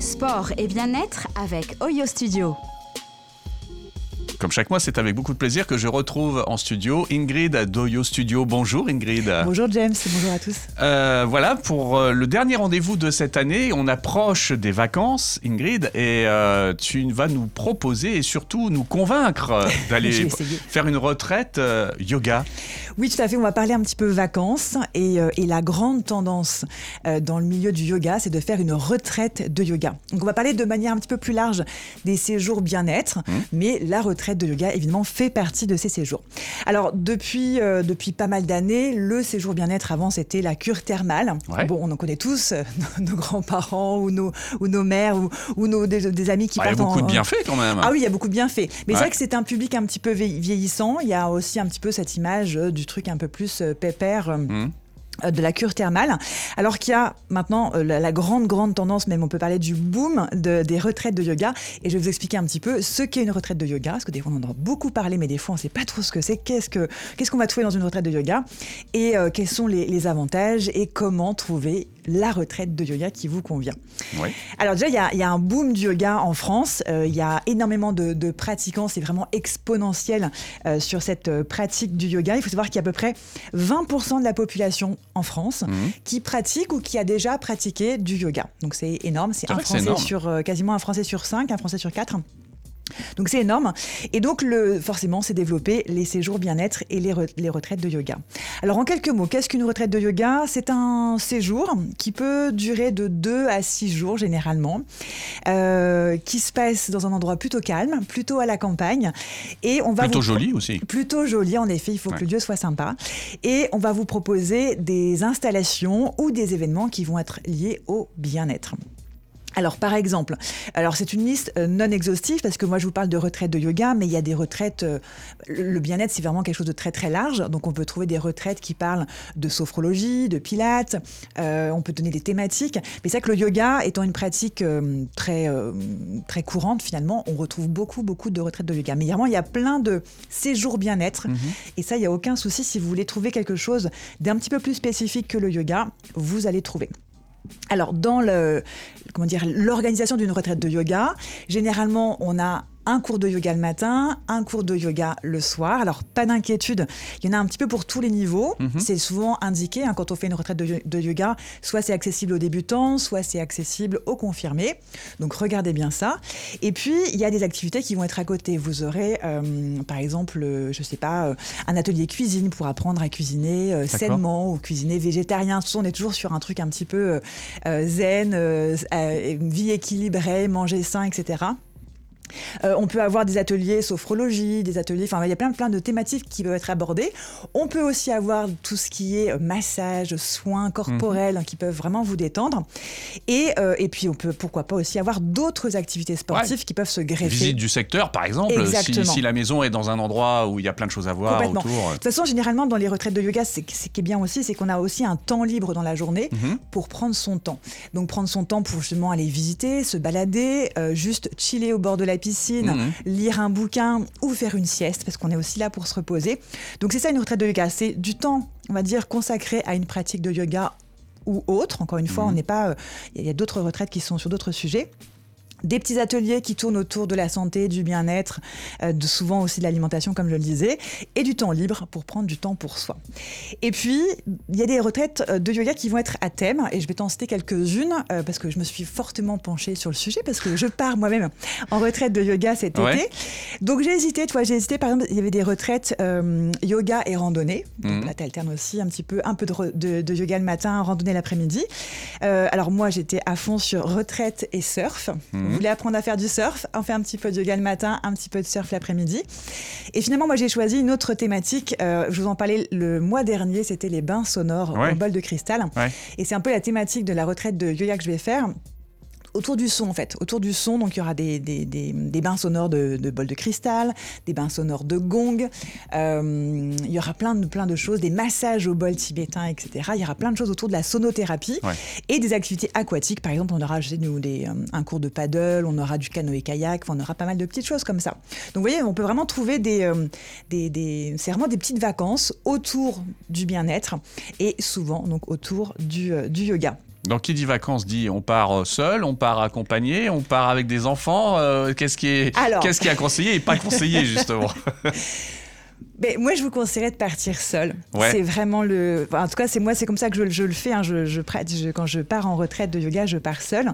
Sport et bien-être avec Oyo Studio. Comme chaque mois, c'est avec beaucoup de plaisir que je retrouve en studio Ingrid d'Oyo Studio. Bonjour Ingrid. Bonjour James, bonjour à tous. Euh, voilà, pour euh, le dernier rendez-vous de cette année, on approche des vacances, Ingrid, et euh, tu vas nous proposer et surtout nous convaincre d'aller faire une retraite yoga. Oui, tout à fait, on va parler un petit peu vacances, et, et la grande tendance dans le milieu du yoga, c'est de faire une retraite de yoga. Donc on va parler de manière un petit peu plus large des séjours bien-être, mmh. mais la retraite de yoga, évidemment, fait partie de ces séjours. Alors, depuis, euh, depuis pas mal d'années, le séjour bien-être, avant, c'était la cure thermale. Bon, on en connaît tous, euh, nos, grands-parents ou nos, ou nos mères ou, ou nos, des, amis qui ah, Il y a beaucoup de bienfaits quand même. Ah oui, il y a beaucoup de bienfaits. Mais c'est vrai que c'est un public un petit peu vieillissant. Il y a aussi un petit peu cette image euh, du truc un peu plus pépère. Mmh. Euh, de la cure thermale. Alors qu'il y a maintenant euh, la, grande, grande tendance, même on peut parler du boom des retraites de yoga. Et je vais vous expliquer un petit peu ce qu'est une retraite de yoga, parce que des fois on en a beaucoup parlé, mais des fois on ne sait pas trop ce que c'est. Qu'est-ce qu'on ce va trouver dans une retraite de yoga? Et euh, quels sont les avantages? Et comment trouver la retraite de yoga qui vous convient. Alors déjà, il y, a un boom du yoga en France. Euh, il y a énormément de, pratiquants. C'est vraiment exponentiel euh, sur cette euh, pratique du yoga. Il faut savoir qu'il y a à peu près 20% de la population en France mhm. qui pratique ou qui a déjà pratiqué du yoga. Donc c'est énorme. C'est un Français sur quasiment un Français sur cinq, un Français sur quatre. Donc c'est énorme. Et donc le, forcément, c'est développer les séjours bien-être et les, les, retraites de yoga. Alors en quelques mots, qu'est-ce qu'une retraite de yoga? C'est un séjour qui peut durer de 2 à 6 jours généralement, euh, qui se passe dans un endroit plutôt calme, plutôt à la campagne. Et on va plutôt joli aussi. Plutôt joli, en effet, il faut que le lieu soit sympa. Et on va vous proposer des installations ou des événements qui vont être liés au bien-être. Alors par exemple, alors c'est une liste euh, non exhaustive parce que moi je vous parle de retraites de yoga, mais il y a des retraites. Euh, le bien-être c'est vraiment quelque chose de très très large, donc on peut trouver des retraites qui parlent de sophrologie, de pilates. Euh, on peut donner des thématiques, mais c'est vrai que le yoga étant une pratique très très courante finalement, on retrouve beaucoup beaucoup de retraites de yoga. Mais vraiment il y a plein de séjours bien-être mhm. et ça il y a aucun souci si vous voulez trouver quelque chose d'un petit peu plus spécifique que le yoga, vous allez trouver. Alors, dans le, comment dire, l'organisation d'une retraite de yoga, généralement, on a un cours de yoga le matin, un cours de yoga le soir. Alors, pas d'inquiétude, il y en a un petit peu pour tous les niveaux. Mhm. C'est souvent indiqué hein, quand on fait une retraite de, yoga, soit c'est accessible aux débutants, soit c'est accessible aux confirmés. Donc, regardez bien ça. Et puis, il y a des activités qui vont être à côté. Vous aurez, euh, par exemple, euh, je ne sais pas, euh, un atelier cuisine pour apprendre à cuisiner sainement ou cuisiner végétarien. On est toujours sur un truc un petit peu zen, vie équilibrée, manger sain, etc. Euh, on peut avoir des ateliers sophrologie, des ateliers, enfin il y a plein, plein de thématiques qui peuvent être abordées. On peut aussi avoir tout ce qui est massage, soins corporels mhm. qui peuvent vraiment vous détendre. Et, euh, et puis on peut pourquoi pas aussi avoir d'autres activités sportives qui peuvent se greffer. Visite du secteur par exemple, si, si, la maison est dans un endroit où il y a plein de choses à voir autour. De toute façon généralement dans les retraites de yoga, ce qui est bien aussi, c'est qu'on a aussi un temps libre dans la journée mhm. pour prendre son temps. Donc prendre son temps pour justement aller visiter, se balader, euh, juste chiller au bord de la piscine, mhm. lire un bouquin ou faire une sieste, parce qu'on est aussi là pour se reposer. Donc c'est ça une retraite de yoga, c'est du temps, on va dire, consacré à une pratique de yoga ou autre. Encore une fois, on mhm. n'est pas. Euh, il y a d'autres retraites qui sont sur d'autres sujets des petits ateliers qui tournent autour de la santé, du bien-être, euh, de souvent aussi de l'alimentation, comme je le disais, et du temps libre pour prendre du temps pour soi. Et puis, il y a des retraites euh, de yoga qui vont être à thème, et je vais t'en citer quelques-unes, euh, parce que je me suis fortement penchée sur le sujet, parce que je pars moi-même en retraite de yoga cet été. Donc j'ai hésité, tu vois, j'ai hésité, par exemple, il y avait des retraites yoga et randonnée. Donc mhm. là, tu alternes aussi un petit peu, un peu de, de, yoga le matin, randonnée l'après-midi. alors moi, j'étais à fond sur retraite et surf. Mhm. Vous voulez apprendre à faire du surf, on fait un petit peu de yoga le matin, un petit peu de surf l'après-midi. Et finalement, moi, j'ai choisi une autre thématique. Euh, je vous en parlais le mois dernier, c'était les bains sonores au bol de cristal. Et c'est un peu la thématique de la retraite de yoga que je vais faire autour du son en fait, autour du son, donc il y aura des, des, des, bains sonores de, de bol de cristal, des bains sonores de gong, euh, il y aura plein de, plein de choses, des massages au bol tibétain, etc. Il y aura plein de choses autour de la sonothérapie et des activités aquatiques. Par exemple, on aura chez nous des, euh, un cours de paddle, on aura du canoë-kayak, on aura pas mal de petites choses comme ça. Donc vous voyez, on peut vraiment trouver des, euh, des, des c'est vraiment des petites vacances autour du bien-être et souvent donc autour du, du yoga. Donc, qui dit vacances dit on part seul, on part accompagné, on part avec des enfants. qu'est-ce qui est, qu'est-ce qui est à conseiller et pas conseillé justement? Moi, je vous conseillerais de partir seul. C'est vraiment le. en tout cas, c'est moi, c'est comme ça que je, le fais. Hein. Je, je, quand je pars en retraite de yoga, je pars seul.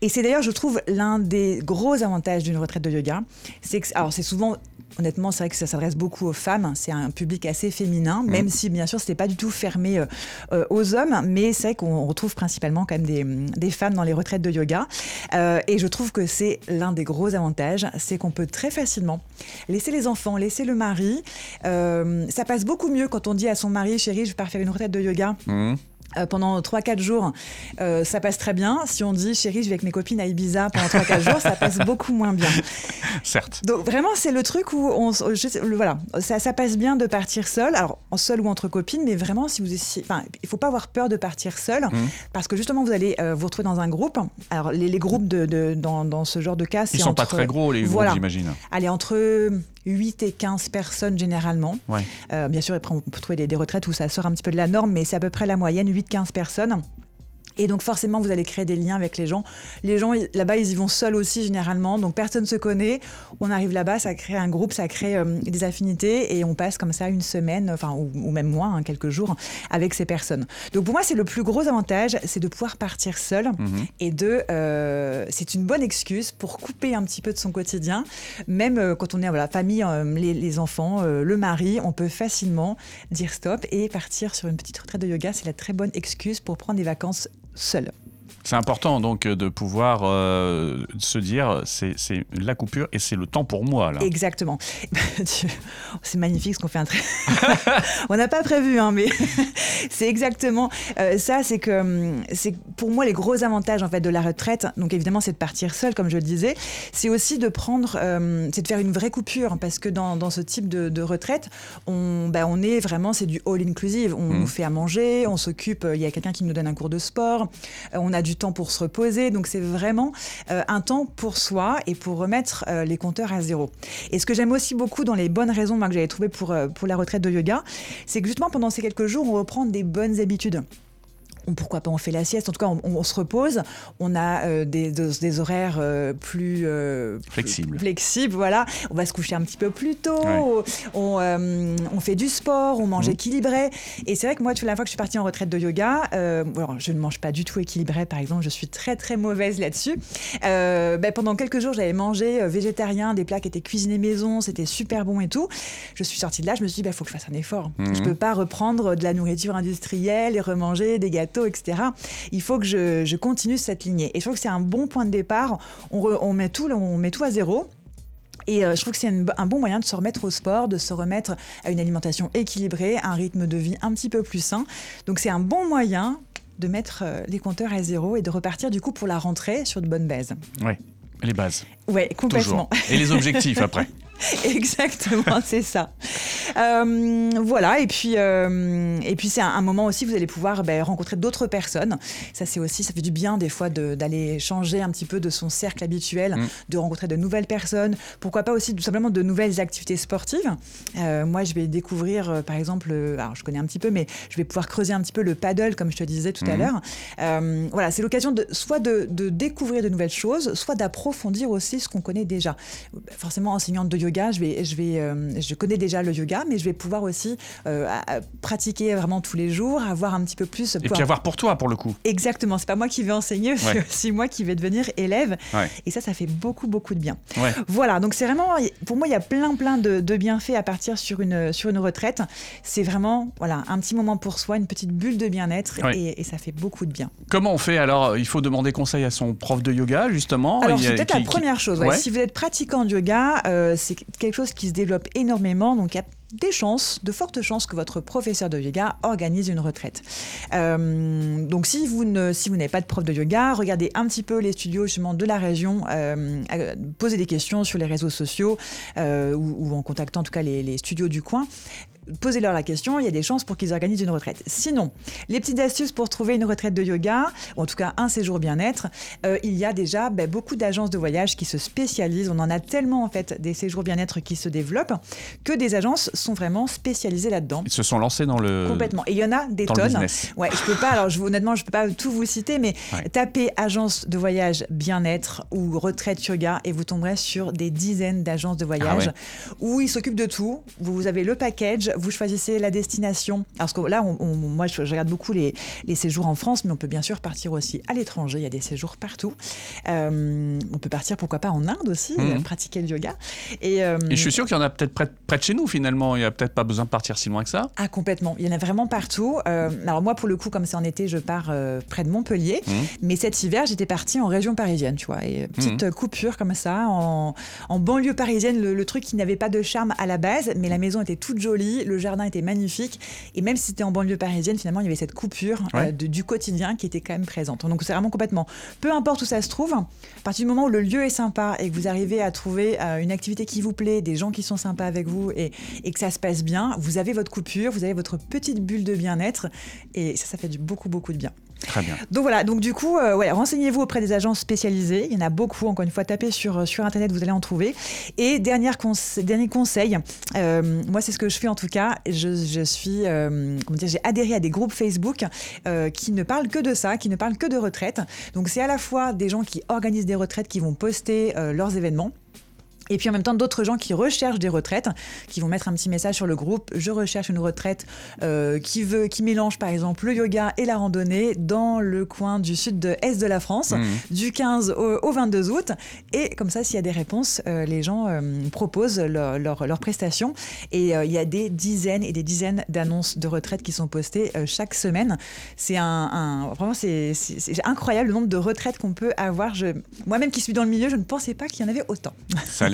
Et c'est d'ailleurs, je trouve, l'un des gros avantages d'une retraite de yoga. C'est que, alors, c'est souvent honnêtement, c'est vrai que ça s'adresse beaucoup aux femmes. C'est un public assez féminin, mmh. même si, bien sûr, ce n'est pas du tout fermé euh, euh, aux hommes. Mais c'est vrai qu'on retrouve principalement quand même des, femmes dans les retraites de yoga. Euh, et je trouve que c'est l'un des gros avantages. C'est qu'on peut très facilement laisser les enfants, laisser le mari. Ça passe beaucoup mieux quand on dit à son mari, chérie, je vais faire une retraite de yoga. Mmh. Euh, pendant 3-4 jours, euh, ça passe très bien. Si on dit chérie, je vais avec mes copines à Ibiza pendant 3-4 jours, ça passe beaucoup moins bien. Certes. Donc vraiment, c'est le truc où on, voilà, ça, ça, passe bien de partir seul, alors en seul ou entre copines, mais vraiment, si vous enfin, il faut pas avoir peur de partir seul, mmh. parce que justement, vous allez euh, vous retrouver dans un groupe. Alors les, les groupes de, de dans, dans, ce genre de cas, ils sont pas très gros les groupes, j'imagine. Allez entre 8 et 15 personnes généralement. Euh, bien sûr, après, on peut trouver des, retraites où ça sort un petit peu de la norme, mais c'est à peu près la moyenne, 8-15 personnes. Et donc forcément, vous allez créer des liens avec les gens. Les gens, là-bas, ils y vont seuls aussi généralement. Donc personne ne se connaît. On arrive là-bas, ça crée un groupe, ça crée euh, des affinités. Et on passe comme ça une semaine, enfin, ou, même moins, hein, quelques jours, avec ces personnes. Donc pour moi, c'est le plus gros avantage, c'est de pouvoir partir seul. Mhm. Et de... Euh, c'est une bonne excuse pour couper un petit peu de son quotidien. Même euh, quand on est la famille, les, les, enfants, le mari, on peut facilement dire stop et partir sur une petite retraite de yoga. C'est la très bonne excuse pour prendre des vacances seul. C'est important donc de pouvoir euh, se dire c'est la coupure et c'est le temps pour moi là. Exactement. c'est magnifique ce qu'on fait un. On n'a pas prévu hein, mais c'est exactement euh, ça. C'est que hum, c'est pour moi les gros avantages en fait de la retraite. Donc évidemment c'est de partir seul comme je le disais. C'est aussi de prendre, hum, c'est de faire une vraie coupure parce que dans, dans ce type de, retraite, on, ben, on est vraiment c'est du all inclusive. On mmh. nous fait à manger, on s'occupe. Il y a quelqu'un qui nous donne un cours de sport. on a du temps pour se reposer. Donc c'est vraiment euh, un temps pour soi et pour remettre euh, les compteurs à zéro. Et ce que j'aime aussi beaucoup dans les bonnes raisons que j'avais trouvées pour, euh, pour la retraite de yoga, c'est que justement pendant ces quelques jours, on reprend des bonnes habitudes pourquoi pas on fait la sieste, en tout cas on, se repose, on a euh, des, des, horaires euh, plus euh, flexibles. flexibles, voilà, on va se coucher un petit peu plus tôt, on, on, fait du sport, on mange mmh. équilibré. Et c'est vrai que moi, toute la fois que je suis partie en retraite de yoga, alors, je ne mange pas du tout équilibré, par exemple, je suis très très mauvaise là-dessus. Ben, pendant quelques jours, j'avais mangé végétarien, des plats qui étaient cuisinés maison, c'était super bon et tout. Je suis sortie de là, je me suis dit, il bah, faut que je fasse un effort. Mmh. Je ne peux pas reprendre de la nourriture industrielle et remanger des gâteaux etc. Il faut que je, continue cette lignée. Et je trouve que c'est un bon point de départ. On, met, tout, on met tout à zéro. Et euh, je trouve que c'est un bon moyen de se remettre au sport, de se remettre à une alimentation équilibrée, un rythme de vie un petit peu plus sain. Donc c'est un bon moyen de mettre euh, les compteurs à zéro et de repartir du coup pour la rentrée sur de bonnes bases. Oui, les bases. Oui, complètement. Et les objectifs après. Exactement, c'est ça. Euh, voilà, et puis, euh, et puis c'est un, moment aussi, vous allez pouvoir ben, rencontrer d'autres personnes. Ça, c'est aussi, ça fait du bien des fois d'aller changer un petit peu de son cercle habituel, mm. de rencontrer de nouvelles personnes. Pourquoi pas aussi tout simplement de nouvelles activités sportives. Euh, moi, je vais découvrir, par exemple, alors je connais un petit peu, mais je vais pouvoir creuser un petit peu le paddle, comme je te disais tout à mm. l'heure. voilà, c'est l'occasion de soit de, de, découvrir de nouvelles choses, soit d'approfondir aussi ce qu'on connaît déjà. Forcément, enseignante de yoga, je, vais, je, vais, euh, je connais déjà le yoga, mais je vais pouvoir aussi euh, pratiquer vraiment tous les jours, avoir un petit peu plus. Et puis avoir pour toi, pour le coup. Exactement. C'est pas moi qui vais enseigner, c'est aussi moi qui vais devenir élève. Et ça, ça fait beaucoup, beaucoup de bien. Voilà. Donc c'est vraiment, pour moi, il y a plein, plein de, bienfaits à partir sur une, sur une retraite. C'est vraiment, voilà, un petit moment pour soi, une petite bulle de bien-être, et, ça fait beaucoup de bien. Comment on fait alors? Il faut demander conseil à son prof de yoga, justement. Alors c'est peut-être la première chose. Si vous êtes pratiquant de yoga, euh, c'est quelque chose qui se développe énormément. Donc il y a des chances, de fortes chances que votre professeur de yoga organise une retraite. Euh, donc si vous ne, si vous n'avez pas de prof de yoga, regardez un petit peu les studios justement de la région, euh, posez des questions sur les réseaux sociaux euh, ou, en contactant en tout cas les, les studios du coin posez-leur la question, il y a des chances pour qu'ils organisent une retraite. Sinon, les petites astuces pour trouver une retraite de yoga, ou en tout cas un séjour bien-être, euh, il y a déjà ben, beaucoup d'agences de voyage qui se spécialisent. On en a tellement en fait des séjours bien-être qui se développent que des agences sont vraiment spécialisées là-dedans. Ils se sont lancés dans le complètement. Et il y en a des tonnes. ouais, je peux pas. Alors je, honnêtement, je peux pas tout vous citer, mais tapez agence de voyage bien-être ou retraite yoga et vous tomberez sur des dizaines d'agences de voyage ah où ils s'occupent de tout. Vous avez le package, vous choisissez la destination. Parce que là, moi, je, regarde beaucoup les, les, séjours en France, mais on peut bien sûr partir aussi à l'étranger. Il y a des séjours partout. Euh, on peut partir, pourquoi pas, en Inde aussi, mhm. pratiquer le yoga. Euh, et, je suis sûr qu'il y en a peut-être près, près, de chez nous, finalement. Il n'y a peut-être pas besoin de partir si loin que ça. Ah, complètement. Il y en a vraiment partout. Euh, alors, moi, pour le coup, comme c'est en été, je pars près de Montpellier. Mhm. Mais cet hiver, j'étais partie en région parisienne, tu vois. Et petite mhm. coupure comme ça, en, en banlieue parisienne, le, le truc qui n'avait pas de charme à la base, mais la maison était toute jolie, le jardin était magnifique. Et même si c'était en banlieue parisienne, finalement, il y avait cette coupure euh, du quotidien qui était quand même présente. Donc c'est vraiment complètement, peu importe où ça se trouve, à partir du moment où le lieu est sympa et que vous arrivez à trouver euh, une activité qui vous plaît, des gens qui sont sympas avec vous et, et, que ça se passe bien, vous avez votre coupure, vous avez votre petite bulle de bien-être et ça, ça fait du beaucoup, beaucoup de bien. Très bien. Donc voilà, donc du coup, euh, renseignez-vous auprès des agences spécialisées. Il y en a beaucoup, encore une fois, tapez sur, euh, Internet, vous allez en trouver. Et dernier, dernier conseil, euh, moi c'est ce que je fais en tout cas, je, je suis, comment dire, j'ai adhéré à des groupes Facebook qui ne parlent que de ça, qui ne parlent que de retraite. Donc c'est à la fois des gens qui organisent des retraites, qui vont poster leurs événements. Et puis en même temps, d'autres gens qui recherchent des retraites, qui vont mettre un petit message sur le groupe. Je recherche une retraite euh, qui veut, qui mélange par exemple le yoga et la randonnée dans le coin du sud de est de la France, mmh. du 15 au, 22 août. Et comme ça, s'il y a des réponses, euh, les gens euh, proposent leurs leur, prestations. Et il y a des dizaines et des dizaines d'annonces de retraite qui sont postées chaque semaine. C'est un, vraiment c'est incroyable le nombre de retraites qu'on peut avoir. Moi-même qui suis dans le milieu, je ne pensais pas qu'il y en avait autant.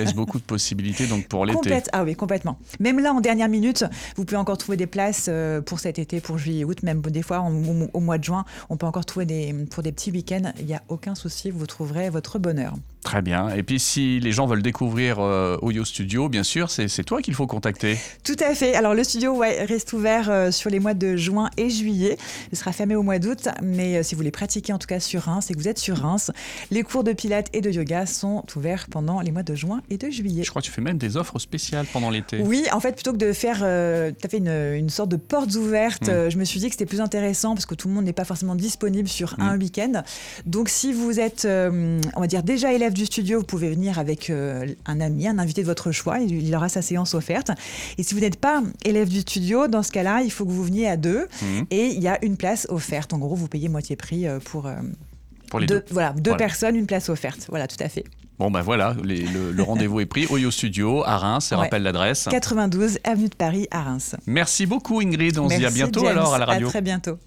Laisse beaucoup de possibilités donc pour l'été. Ah oui, complètement. Même là, en dernière minute, vous pouvez encore trouver des places euh, pour cet été, pour juillet, août, même des fois au, mois de juin, on peut encore trouver des, pour des petits week-ends. Il n'y a aucun souci, vous trouverez votre bonheur. Très bien. Et puis, si les gens veulent découvrir euh, Oyo Studio, bien sûr, c'est toi qu'il faut contacter. Tout à fait. Alors, le studio ouais, reste ouvert euh, sur les mois de juin et juillet. Il sera fermé au mois d'août. Mais euh, si vous voulez pratiquer, en tout cas sur Reims, et que vous êtes sur Reims, les cours de pilates et de yoga sont ouverts pendant les mois de juin et de juillet. Je crois que tu fais même des offres spéciales pendant l'été. Oui, en fait, plutôt que de faire. tu as fait une, sorte de portes ouvertes. Hmm. je me suis dit que c'était plus intéressant parce que tout le monde n'est pas forcément disponible sur hmm. un week-end. Donc, si vous êtes, on va dire, déjà élève du studio, vous pouvez venir avec euh, un ami, un invité de votre choix. Il, aura sa séance offerte. Et si vous n'êtes pas élève du studio, dans ce cas-là, il faut que vous veniez à deux. Mhm. Et il y a une place offerte. En gros, vous payez moitié prix euh, pour, euh, pour les deux. Voilà, deux personnes, une place offerte. Voilà, tout à fait. Bon ben voilà, le, rendez-vous est pris. Oyo Studio à Reims, rappelle l'adresse. 92 avenue de Paris à Reims. Merci beaucoup Ingrid, on se dit à bientôt alors à la radio. À très bientôt.